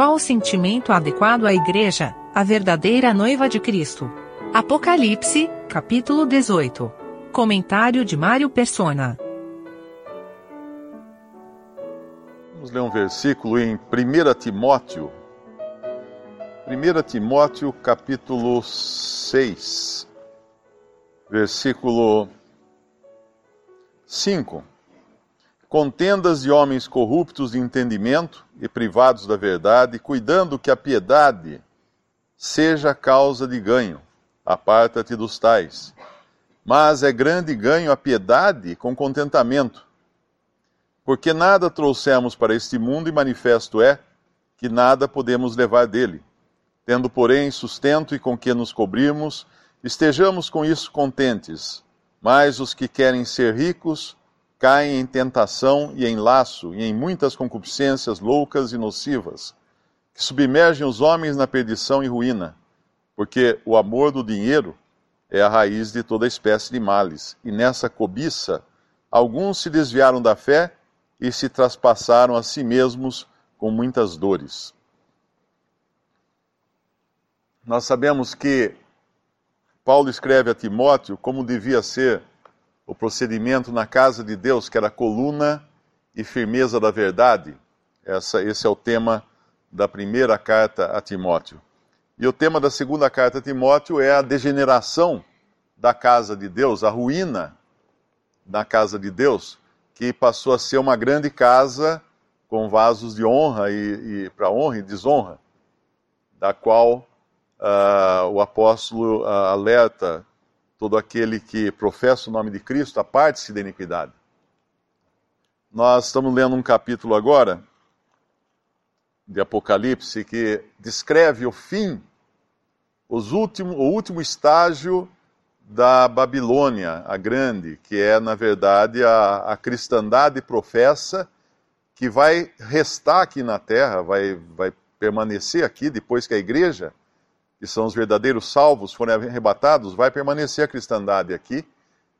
Qual o sentimento adequado à Igreja, a verdadeira noiva de Cristo? Apocalipse, capítulo 18. Comentário de Mário Persona. Vamos ler um versículo em 1 Timóteo. 1 Timóteo, capítulo 6, versículo 5. Contendas de homens corruptos de entendimento e privados da verdade, cuidando que a piedade seja causa de ganho. Aparta-te dos tais. Mas é grande ganho a piedade com contentamento porque nada trouxemos para este mundo e manifesto é que nada podemos levar dele. Tendo, porém, sustento e com que nos cobrirmos, estejamos com isso contentes. Mas os que querem ser ricos caem em tentação e em laço e em muitas concupiscências loucas e nocivas, que submergem os homens na perdição e ruína, porque o amor do dinheiro é a raiz de toda espécie de males, e nessa cobiça alguns se desviaram da fé e se traspassaram a si mesmos com muitas dores. Nós sabemos que Paulo escreve a Timóteo como devia ser o procedimento na casa de Deus, que era coluna e firmeza da verdade. Essa, esse é o tema da primeira carta a Timóteo. E o tema da segunda carta a Timóteo é a degeneração da casa de Deus, a ruína da casa de Deus, que passou a ser uma grande casa com vasos de honra e, e para honra e desonra, da qual uh, o apóstolo uh, alerta todo aquele que professa o nome de Cristo, a parte-se da iniquidade. Nós estamos lendo um capítulo agora de Apocalipse que descreve o fim, o último estágio da Babilônia, a grande, que é, na verdade, a, a cristandade professa que vai restar aqui na terra, vai, vai permanecer aqui depois que a igreja, que são os verdadeiros salvos, forem arrebatados, vai permanecer a cristandade aqui,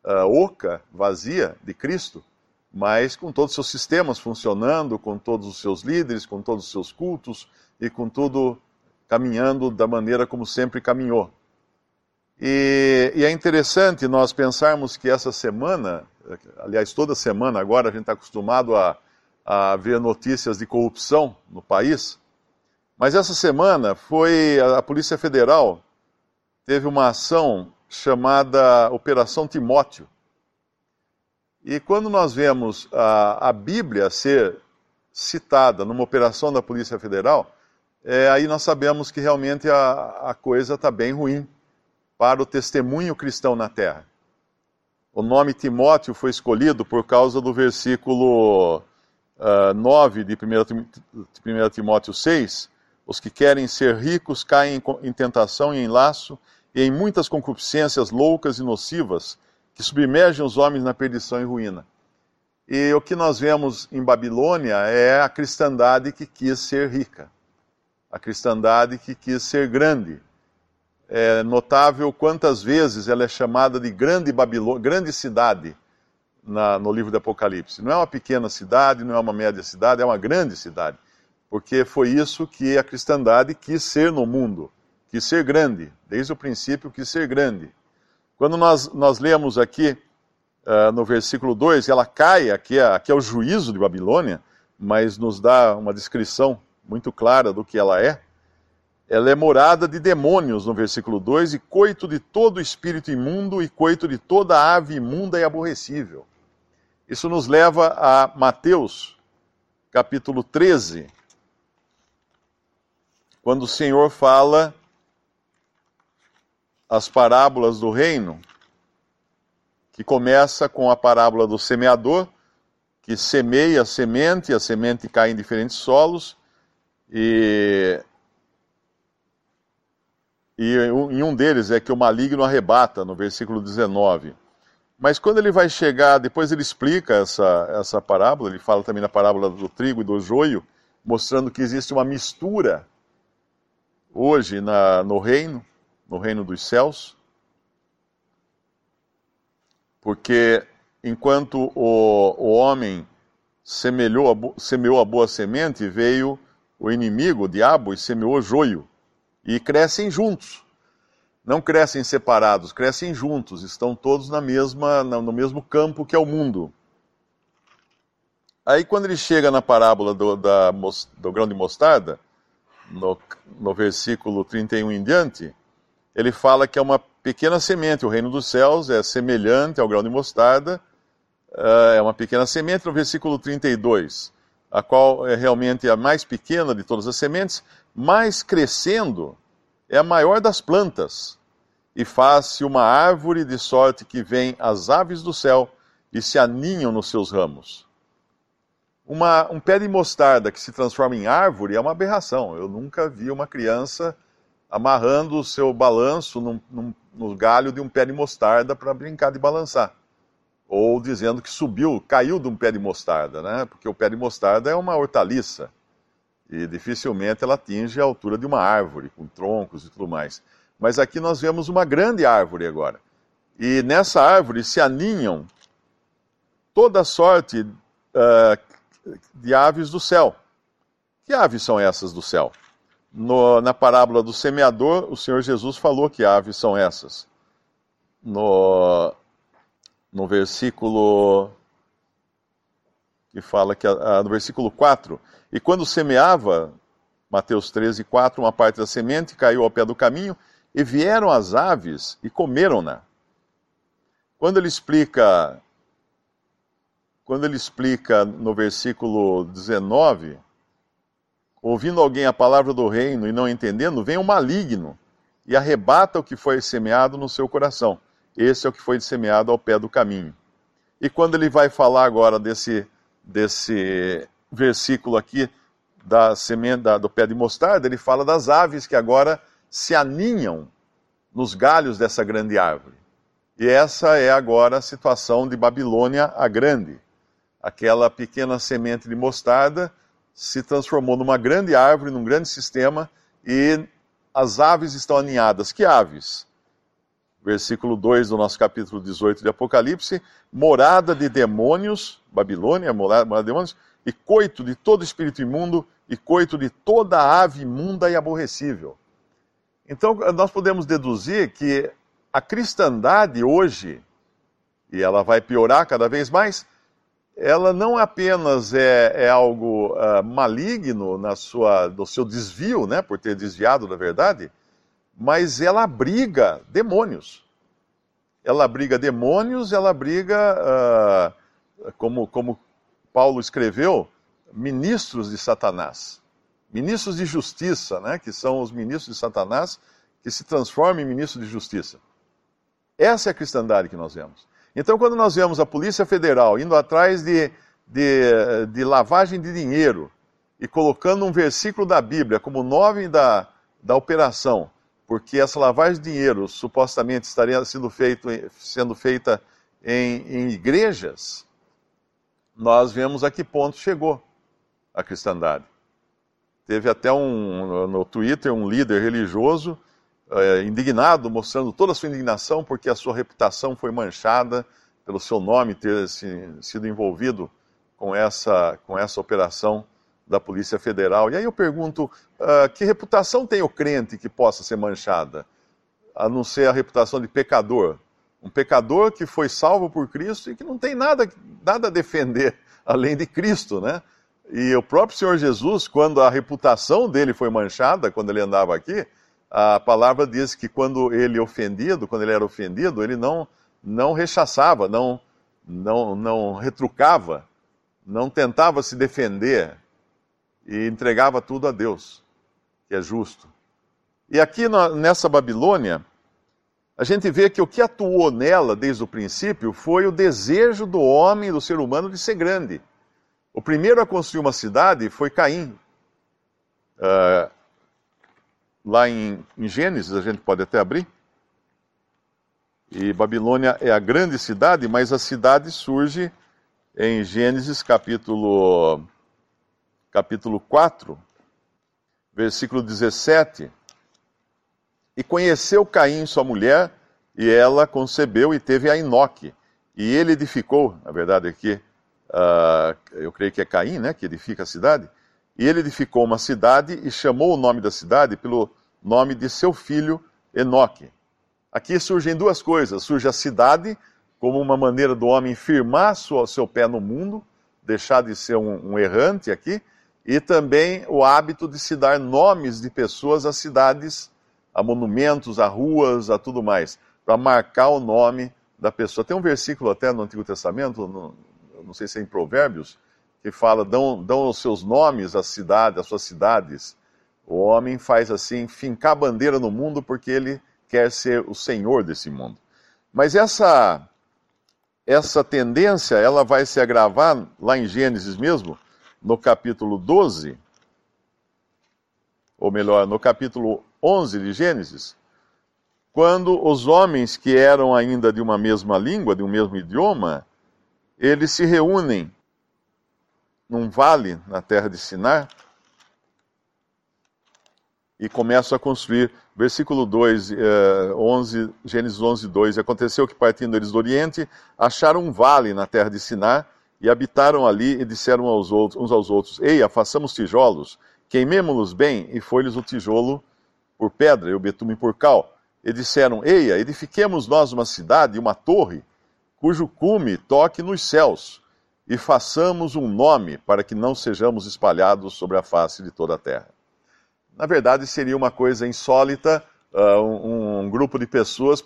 uh, oca, vazia de Cristo, mas com todos os seus sistemas funcionando, com todos os seus líderes, com todos os seus cultos e com tudo caminhando da maneira como sempre caminhou. E, e, é interessante nós pensarmos que essa semana, aliás, toda semana agora, a gente está acostumado a, a ver notícias de corrupção no país, mas essa semana foi a, Polícia Federal teve uma ação chamada Operação Timóteo. E quando nós vemos a, a Bíblia ser citada numa operação da Polícia Federal, é, aí nós sabemos que realmente a, a coisa está bem ruim para o testemunho cristão na terra. O nome Timóteo foi escolhido por causa do versículo uh, ah, 9 de 1 Timóteo 6. Os que querem ser ricos caem em tentação e em laço e em muitas concupiscências loucas e nocivas que submergem os homens na perdição e ruína. E o que nós vemos em Babilônia é a cristandade que quis ser rica, a cristandade que quis ser grande, é notável quantas vezes ela é chamada de grande Babilônia, grande cidade na, no livro do Apocalipse. Não é uma pequena cidade, não é uma média cidade, é uma grande cidade. Porque foi isso que a cristandade quis ser no mundo, quis ser grande, desde o princípio quis ser grande. Quando nós, nós lemos aqui uh, no versículo 2, ela cai, aqui é, aqui é o juízo de Babilônia, mas nos dá uma descrição muito clara do que ela é ela é morada de demônios, no versículo 2, e coito de todo espírito imundo e coito de toda ave imunda e aborrecível. Isso nos leva a Mateus, capítulo 13, quando o Senhor fala as parábolas do reino, que começa com a parábola do semeador, que semeia a semente, a semente cai em diferentes solos, e e em um deles é que o maligno arrebata, no versículo 19. Mas quando ele vai chegar, depois ele explica essa, essa parábola, ele fala também na parábola do trigo e do joio, mostrando que existe uma mistura hoje na, no reino, no reino dos céus, porque enquanto o, o homem semelhou a, semeou a boa semente, veio o inimigo, o diabo, e semeou joio. E crescem juntos. Não crescem separados, crescem juntos. Estão todos na mesma, no mesmo campo que é o mundo. Aí, quando ele chega na parábola do, da, do grão de mostarda, no, no versículo 31 em diante, ele fala que é uma pequena semente. O reino dos céus é semelhante ao grão de mostarda, uh, é uma pequena semente. No versículo 32, a qual é realmente a mais pequena de todas as sementes, mas crescendo é a maior das plantas, e faz-se uma árvore de sorte que vem as aves do céu e se aninham nos seus ramos. Uma, um pé de mostarda que se transforma em árvore é uma aberração. Eu nunca vi uma criança amarrando o seu balanço num, num, no galho de um pé de mostarda para brincar de balançar. Ou dizendo que subiu, caiu de um pé de mostarda, né? Porque o pé de mostarda é uma hortaliça e dificilmente ela atinge a altura de uma árvore, com troncos e tudo mais. Mas aqui nós vemos uma grande árvore agora. E nessa árvore se aninham toda sorte uh, de aves do céu. Que aves são essas do céu? No, na parábola do semeador, o Senhor Jesus falou que aves são essas. No, no versículo que fala que no versículo 4, e quando semeava, Mateus 13, 4, uma parte da semente caiu ao pé do caminho, e vieram as aves e comeram-na. Quando ele explica quando ele explica no versículo 19, ouvindo alguém a palavra do reino e não entendendo, vem o maligno e arrebata o que foi semeado no seu coração. Esse é o que foi semeado ao pé do caminho. E quando ele vai falar agora desse, desse versículo aqui da semente do pé de mostarda, ele fala das aves que agora se aninham nos galhos dessa grande árvore. E essa é agora a situação de Babilônia a Grande aquela pequena semente de mostarda se transformou numa grande árvore, num grande sistema, e as aves estão aninhadas. Que aves? Versículo 2 do nosso capítulo 18 de Apocalipse: morada de demônios, Babilônia, morada, morada de demônios, e coito de todo espírito imundo, e coito de toda ave imunda e aborrecível. Então, nós podemos deduzir que a cristandade hoje, e ela vai piorar cada vez mais, ela não apenas é, é algo uh, maligno na sua, no seu desvio, né, por ter desviado da verdade, mas ela abriga demônios. Ela abriga demônios, ela abriga, uh, como, como Paulo escreveu, ministros de Satanás. Ministros de justiça, né, que são os ministros de Satanás que se transformam em ministros de justiça. Essa é a cristandade que nós vemos. Então, quando nós vemos a Polícia Federal indo atrás de, de, de lavagem de dinheiro e colocando um versículo da Bíblia como nome da, da operação, porque essa lavagem de dinheiro supostamente estaria sendo, feito, sendo feita em, em igrejas, nós vemos a que ponto chegou a cristandade. Teve até um, no Twitter um líder religioso é, indignado, mostrando toda a sua indignação porque a sua reputação foi manchada pelo seu nome ter se, sido envolvido com essa, com essa operação da Polícia Federal. E aí eu pergunto: uh, que reputação tem o crente que possa ser manchada, a não ser a reputação de pecador? Um pecador que foi salvo por Cristo e que não tem nada, nada a defender além de Cristo, né? E o próprio Senhor Jesus, quando a reputação dele foi manchada, quando ele andava aqui, a palavra diz que quando ele ofendido, quando ele era ofendido, ele não não rechaçava, não não não retrucava, não tentava se defender e entregava tudo a Deus, que é justo. E aqui nessa Babilônia, a gente vê que o que atuou nela desde o princípio foi o desejo do homem, do ser humano, de ser grande. O primeiro a construir uma cidade foi Caim. Uh, lá em, em Gênesis, a gente pode até abrir. E Babilônia é a grande cidade, mas a cidade surge em Gênesis capítulo, capítulo 4, versículo 17. E conheceu Caim, sua mulher, e ela concebeu e teve a Enoque. E ele edificou, na verdade aqui, uh, eu creio que é Caim, né, que edifica a cidade, E ele edificou uma cidade e chamou o nome da cidade pelo nome de seu filho Enoque. Aqui surgem duas coisas: surge a cidade, como uma maneira do homem firmar sua, seu pé no mundo, deixar de ser um, um errante aqui, e também o hábito de se dar nomes de pessoas a cidades, a monumentos, a ruas, a tudo mais, para marcar o nome da pessoa. Tem um versículo até no Antigo Testamento, no, não sei se é em Provérbios, que fala, dão, dão os seus nomes às cidades, às suas cidades. O homem faz assim, fincar bandeira no mundo porque ele quer ser o senhor desse mundo. Mas essa essa tendência, ela vai se agravar lá em Gênesis mesmo, no capítulo 12, ou melhor, no capítulo 11 de Gênesis, quando os homens que eram ainda de uma mesma língua, de um mesmo idioma, eles se reúnem num vale na terra de Sinar e começam a construir. Versículo 2, 11, eh, Gênesis 11, 2. Aconteceu que partindo eles do Oriente, acharam um vale na terra de Sinar e habitaram ali e disseram aos outros, uns aos outros: Ei, façamos tijolos, queimemo-los bem, e foi-lhes o tijolo por pedra e o betume por cal. E disseram: Eia, edifiquemos nós uma cidade, uma torre, cujo cume toque nos céus, e façamos um nome para que não sejamos espalhados sobre a face de toda a terra. Na verdade, seria uma coisa insólita uh, um, um, grupo de pessoas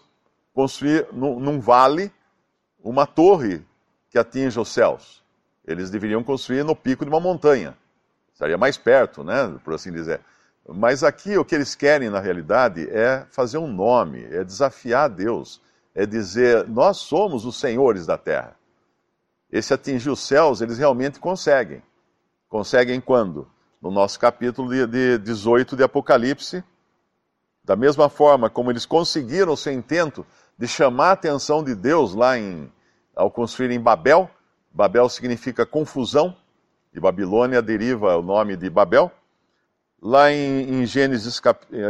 construir num, num vale uma torre que atinja os céus. Eles deveriam construir no pico de uma montanha. Estaria mais perto, né, por assim dizer. Mas aqui o que eles querem, na realidade, é fazer um nome, é desafiar Deus, é dizer: nós somos os senhores da terra. Esse atingir os céus, eles realmente conseguem. Conseguem quando? No nosso capítulo de, de 18 de Apocalipse, da mesma forma como eles conseguiram o seu intento de chamar a atenção de Deus lá em ao construírem Babel. Babel significa confusão, e Babilônia deriva o nome de Babel. Lá em, em Gênesis,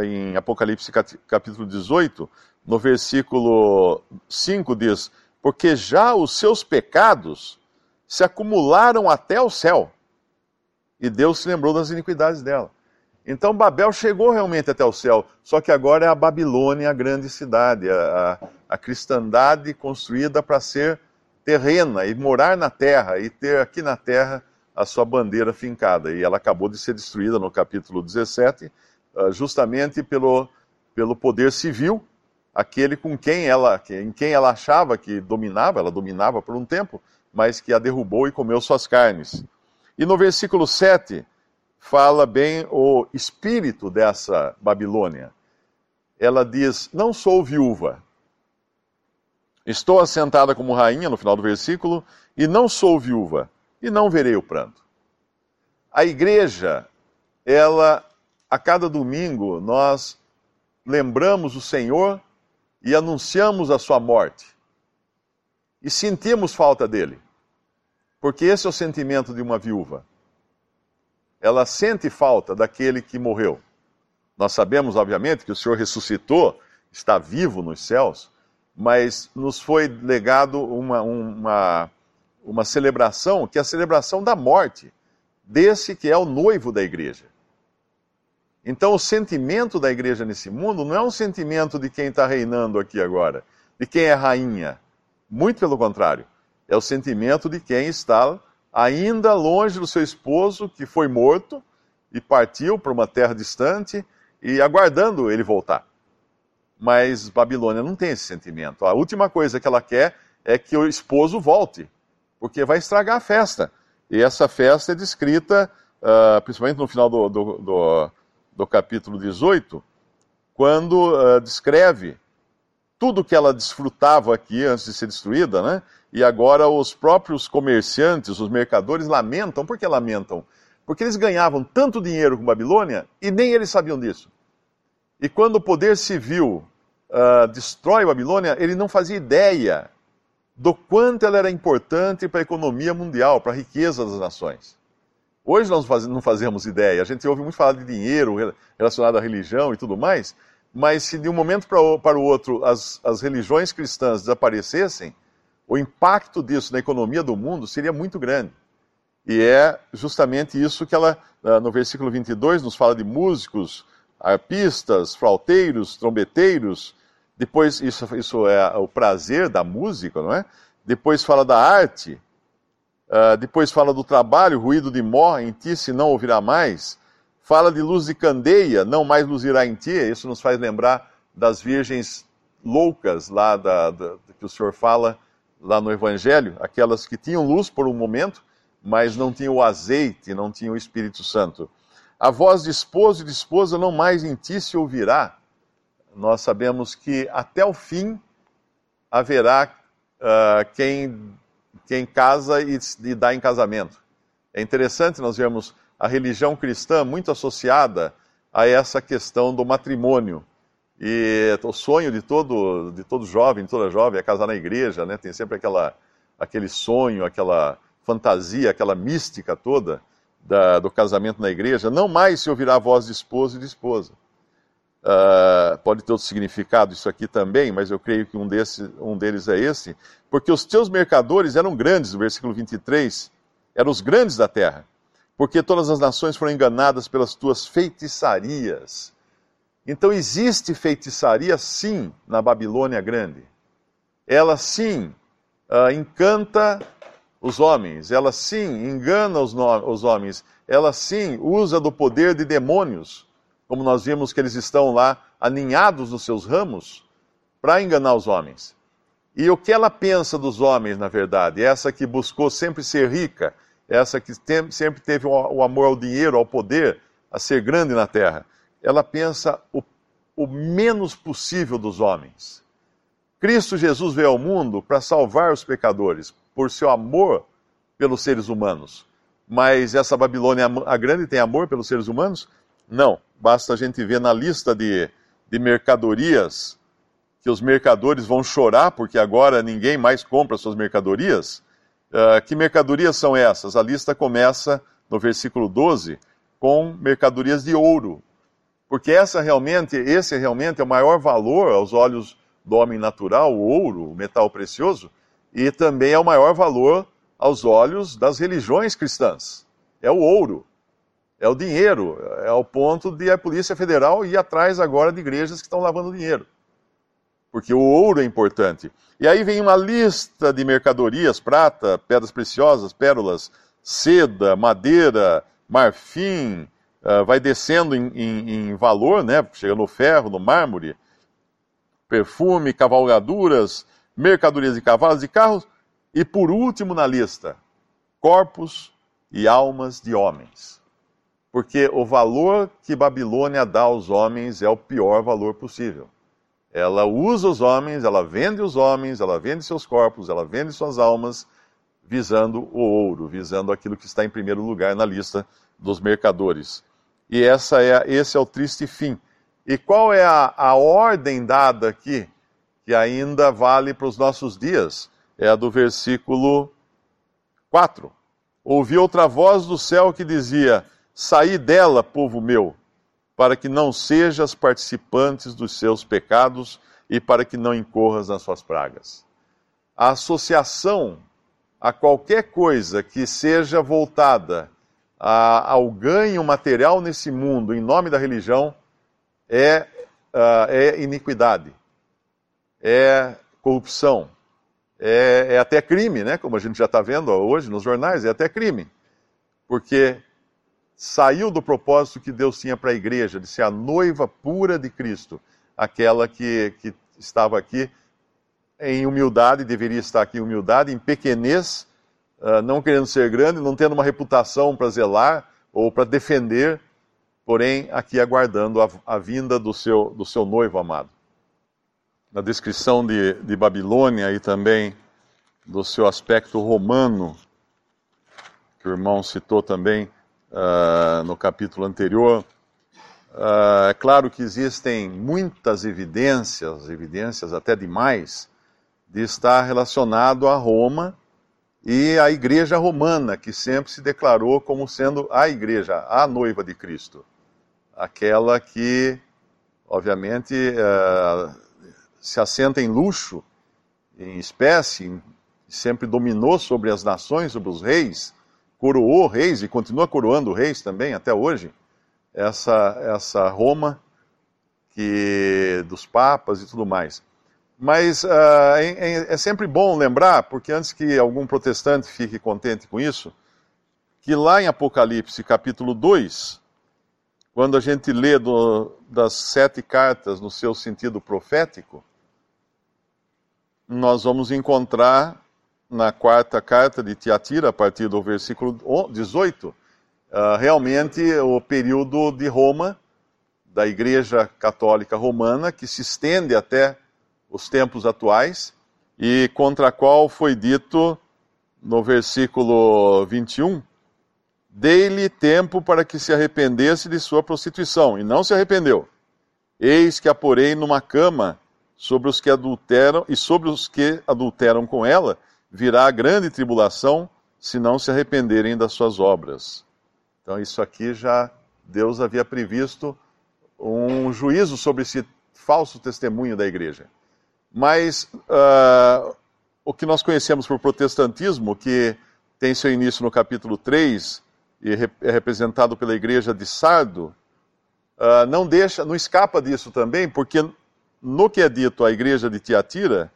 em Apocalipse capítulo 18, no versículo 5 diz: Porque já os seus pecados se acumularam até o céu, e Deus se lembrou das iniquidades dela. Então Babel chegou realmente até o céu, só que agora é a Babilônia a grande cidade, a, a, a cristandade construída para ser terrena e morar na terra e ter aqui na terra a sua bandeira fincada. E ela acabou de ser destruída no capítulo 17, ah, justamente pelo, pelo poder civil, aquele com quem ela, em quem ela achava que dominava, ela dominava por um tempo, mas que a derrubou e comeu suas carnes. E no versículo 7 fala bem o espírito dessa Babilônia. Ela diz: Não sou viúva, Estou assentada como rainha, no final do versículo, e não sou viúva, e não verei o pranto. A igreja, ela, a cada domingo, nós lembramos o Senhor e anunciamos a sua morte. E sentimos falta dele. Porque esse é o sentimento de uma viúva. Ela sente falta daquele que morreu. Nós sabemos, obviamente, que o Senhor ressuscitou, está vivo nos céus, mas nos foi legado uma, uma, uma celebração, que é a celebração da morte desse que é o noivo da igreja. Então, o sentimento da igreja nesse mundo não é um sentimento de quem está reinando aqui agora, de quem é rainha. Muito pelo contrário. É o sentimento de quem está ainda longe do seu esposo, que foi morto e partiu para uma terra distante e aguardando ele voltar. Mas Babilônia não tem esse sentimento. A última coisa que ela quer é que o esposo volte, porque vai estragar a festa. E essa festa é descrita, uh, principalmente no final do, do, do, do capítulo 18, quando uh, descreve tudo que ela desfrutava aqui antes de ser destruída, né? E agora os próprios comerciantes, os mercadores lamentam. Por que lamentam? Porque eles ganhavam tanto dinheiro com Babilônia e nem eles sabiam disso. E quando o poder civil uh, destrói Babilônia, ele não fazia ideia do quanto ela era importante para a economia mundial, para a riqueza das nações. Hoje nós não fazemos ideia. A gente ouve muito falar de dinheiro relacionado à religião e tudo mais, mas se de um momento para o outro as, as religiões cristãs desaparecessem, o impacto disso na economia do mundo seria muito grande. E é justamente isso que ela, no versículo 22, nos fala de músicos, arpistas, flauteiros, trombeteiros. Depois, isso, isso é o prazer da música, não é? Depois fala da arte. Uh, depois fala do trabalho, ruído de mó em ti, se não ouvirá mais. Fala de luz de candeia, não mais luzirá em ti. Isso nos faz lembrar das virgens loucas lá da, da, que o Senhor fala lá no Evangelho, aquelas que tinham luz por um momento, mas não tinham o azeite, não tinham o Espírito Santo. A voz de esposo e de esposa não mais em ti se ouvirá. Nós sabemos que até o fim haverá uh, quem, quem casa e, e dá em casamento. É interessante nós vermos a religião cristã muito associada a essa questão do matrimônio. E o sonho de todo, de todo jovem, de toda jovem, é casar na igreja, né? Tem sempre aquela, aquele sonho, aquela fantasia, aquela mística toda da, do casamento na igreja. Não mais se ouvirá a voz de esposo e de esposa. Uh, pode ter outro significado isso aqui também, mas eu creio que um, desse, um deles é esse. Porque os teus mercadores eram grandes, no versículo 23, eram os grandes da terra. Porque todas as nações foram enganadas pelas tuas feitiçarias então existe feitiçaria sim na Babilônia Grande. Ela sim uh, encanta os homens, ela sim engana os, os homens, ela sim usa do poder de demônios, como nós vimos que eles estão lá aninhados nos seus ramos, para enganar os homens. E o que ela pensa dos homens, na verdade? Essa que buscou sempre ser rica, essa que sempre teve o amor ao dinheiro, ao poder, a ser grande na terra ela pensa o, o menos possível dos homens. Cristo Jesus veio ao mundo para salvar os pecadores, por seu amor pelos seres humanos. Mas essa Babilônia a grande tem amor pelos seres humanos? Não. Basta a gente ver na lista de, de mercadorias que os mercadores vão chorar porque agora ninguém mais compra suas mercadorias. Uh, que mercadorias são essas? A lista começa no versículo 12 com mercadorias de ouro, porque essa realmente, esse realmente é o maior valor aos olhos do homem natural, o ouro, o metal precioso, e também é o maior valor aos olhos das religiões cristãs. É o ouro, é o dinheiro, é o ponto de a Polícia Federal ir atrás agora de igrejas que estão lavando dinheiro. Porque o ouro é importante. E aí vem uma lista de mercadorias: prata, pedras preciosas, pérolas, seda, madeira, marfim, uh, vai descendo em, em, em, valor, né? chega no ferro, no mármore, perfume, cavalgaduras, mercadorias de cavalos e carros, e por último na lista, corpos e almas de homens. Porque o valor que Babilônia dá aos homens é o pior valor possível. Ela usa os homens, ela vende os homens, ela vende seus corpos, ela vende suas almas, visando o ouro, visando aquilo que está em primeiro lugar na lista dos mercadores. E essa é, esse é o triste fim. E qual é a, a ordem dada aqui, que ainda vale para os nossos dias? É a do versículo 4. Ouvi outra voz do céu que dizia: Saí dela, povo meu, para que não sejas participantes dos seus pecados e para que não incorras nas suas pragas. A associação a qualquer coisa que seja voltada a, ao ganho material nesse mundo em nome da religião é, uh, é iniquidade, é corrupção, é, é, até crime, né? como a gente já está vendo hoje nos jornais, é até crime. Porque saiu do propósito que Deus tinha para a igreja, de ser a noiva pura de Cristo, aquela que, que estava aqui em humildade, deveria estar aqui em humildade, em pequenez, uh, não querendo ser grande, não tendo uma reputação para zelar ou para defender, porém aqui aguardando a, a, vinda do seu, do seu noivo amado. Na descrição de, de Babilônia e também do seu aspecto romano, que o irmão citou também uh, no capítulo anterior, uh, é claro que existem muitas evidências, evidências até demais, de estar relacionado a Roma e a igreja romana, que sempre se declarou como sendo a igreja, a noiva de Cristo. Aquela que, obviamente, uh, se assenta em luxo, em espécie, sempre dominou sobre as nações, sobre os reis, coroou reis e continua coroando reis também até hoje, essa, essa Roma que dos papas e tudo mais. Mas uh, é, é, sempre bom lembrar, porque antes que algum protestante fique contente com isso, que lá em Apocalipse capítulo 2, quando a gente lê do, das sete cartas no seu sentido profético, nós vamos encontrar na quarta carta de Tiatira, a partir do versículo 18, uh, ah, realmente o período de Roma, da Igreja Católica Romana, que se estende até os tempos atuais, e contra a qual foi dito no versículo 21, Dei-lhe tempo para que se arrependesse de sua prostituição, e não se arrependeu. Eis que a porei numa cama sobre os que adulteram, e sobre os que adulteram com ela virá grande tribulação, se não se arrependerem das suas obras. Então, isso aqui já Deus havia previsto um juízo sobre esse falso testemunho da igreja. Mas uh, o que nós conhecemos por protestantismo, que tem seu início no capítulo 3 e é representado pela igreja de Sardo, uh, não deixa, não escapa disso também, porque no que é dito à igreja de Tiatira,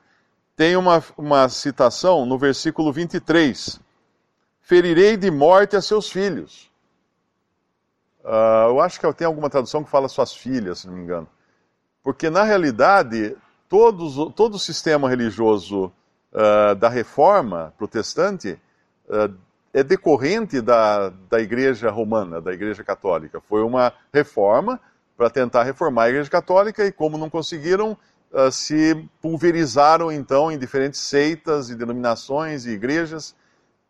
tem uma, uma citação no versículo 23: Ferirei de morte a seus filhos. Uh, eu acho que tem alguma tradução que fala suas filhas, se não me engano. Porque, na realidade, todos, todo o sistema religioso uh, da reforma protestante uh, é decorrente da, da Igreja Romana, da Igreja Católica. Foi uma reforma para tentar reformar a Igreja Católica e, como não conseguiram, uh, se pulverizaram então em diferentes seitas e denominações e igrejas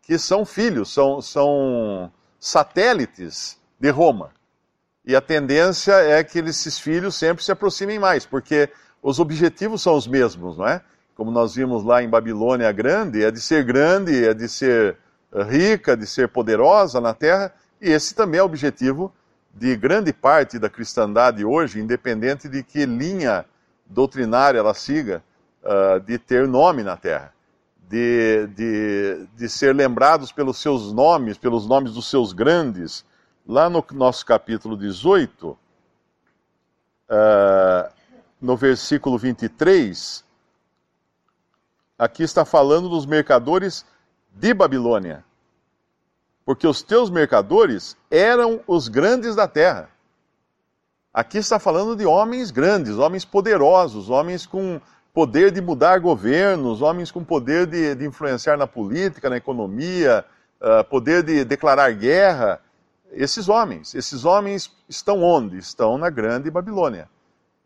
que são filhos, são, são satélites de Roma. E a tendência é que esses filhos sempre se aproximem mais, porque os objetivos são os mesmos, não é? Como nós vimos lá em Babilônia Grande, é de ser grande, é de ser eh, rica, de ser poderosa na terra, e esse também é o objetivo de grande parte da cristandade hoje, independente de que linha doutrinária ela siga, uh, de ter nome na terra, de, de, de ser lembrados pelos seus nomes, pelos nomes dos seus grandes. Lá no nosso capítulo 18, uh, no versículo 23, aqui está falando dos mercadores de Babilônia. Porque os teus mercadores eram os grandes da terra. Aqui está falando de homens grandes, homens poderosos, homens com poder de mudar governos, homens com poder de, de influenciar na política, na economia, uh, poder de declarar guerra. Esses homens, esses homens estão onde? Estão na grande Babilônia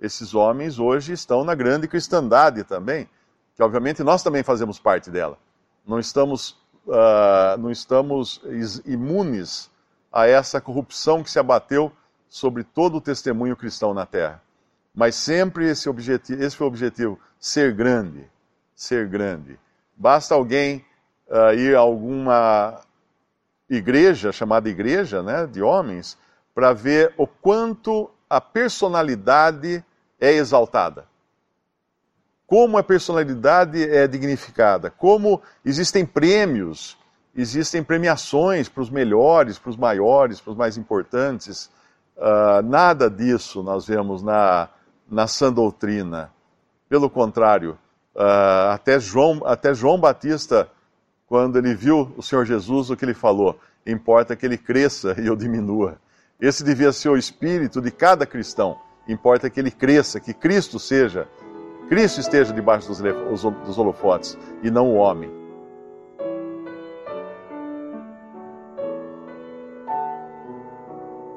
esses homens hoje estão na grande cristandade também, que obviamente nós também fazemos parte dela. Não estamos, uh, não estamos imunes a essa corrupção que se abateu sobre todo o testemunho cristão na terra. Mas sempre esse, objetivo, esse foi o objetivo: ser grande. Ser grande. Basta alguém uh, ir a alguma igreja, chamada igreja né, de homens, para ver o quanto a personalidade é exaltada. Como a personalidade é dignificada. Como existem prêmios, existem premiações para os melhores, para os maiores, para os mais importantes. Uh, nada disso nós vemos na, na sã doutrina. Pelo contrário, uh, até, João, até João Batista, quando ele viu o Senhor Jesus, o que ele falou? Importa que ele cresça e eu diminua. Esse devia ser o espírito de cada cristão. Importa que ele cresça, que Cristo seja, Cristo esteja debaixo dos, dos holofotes e não o homem.